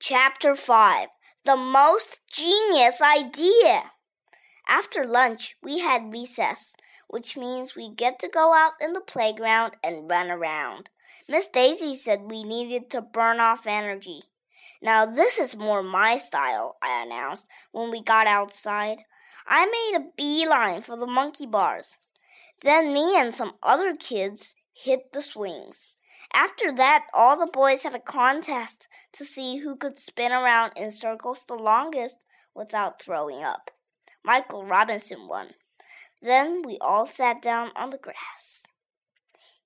Chapter 5 The Most Genius Idea. After lunch, we had recess, which means we get to go out in the playground and run around. Miss Daisy said we needed to burn off energy. Now, this is more my style, I announced when we got outside. I made a beeline for the monkey bars. Then me and some other kids hit the swings. After that, all the boys had a contest to see who could spin around in circles the longest without throwing up. Michael Robinson won. Then we all sat down on the grass.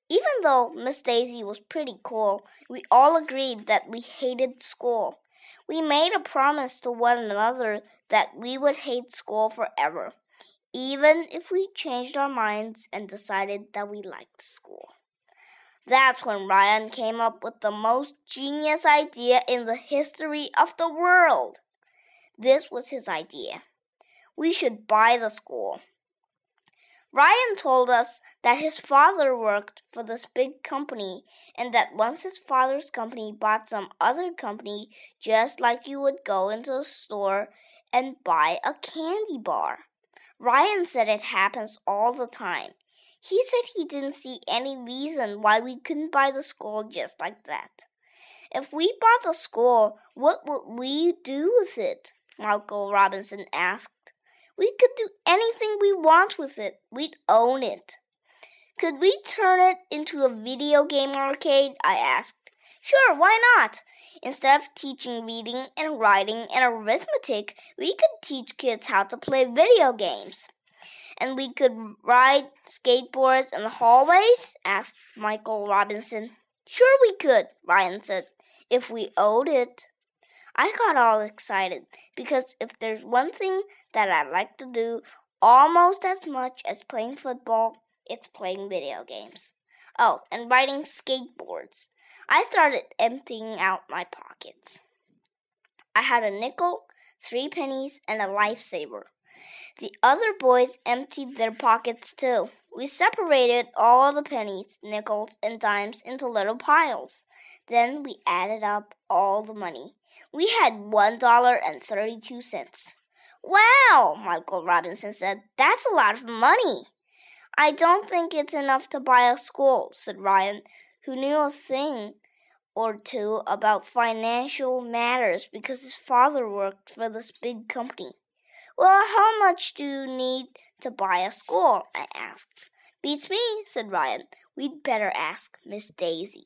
Even though Miss Daisy was pretty cool, we all agreed that we hated school. We made a promise to one another that we would hate school forever, even if we changed our minds and decided that we liked school. That's when Ryan came up with the most genius idea in the history of the world. This was his idea. We should buy the school. Ryan told us that his father worked for this big company and that once his father's company bought some other company, just like you would go into a store and buy a candy bar. Ryan said it happens all the time. He said he didn't see any reason why we couldn't buy the school just like that. If we bought the school, what would we do with it? Michael Robinson asked. We could do anything we want with it. We'd own it. Could we turn it into a video game arcade? I asked. Sure, why not? Instead of teaching reading and writing and arithmetic, we could teach kids how to play video games. And we could ride skateboards in the hallways? asked Michael Robinson. Sure, we could, Ryan said, if we owned it. I got all excited because if there's one thing that I like to do almost as much as playing football, it's playing video games. Oh, and riding skateboards. I started emptying out my pockets. I had a nickel, three pennies, and a lifesaver. The other boys emptied their pockets too. We separated all the pennies, nickels, and dimes into little piles. Then we added up all the money. We had one dollar and thirty-two cents. Wow, Michael Robinson said. That's a lot of money. I don't think it's enough to buy a school, said Ryan, who knew a thing or two about financial matters because his father worked for this big company. Well, how much do you need to buy a school? I asked. Beats me, said Ryan. We'd better ask Miss Daisy.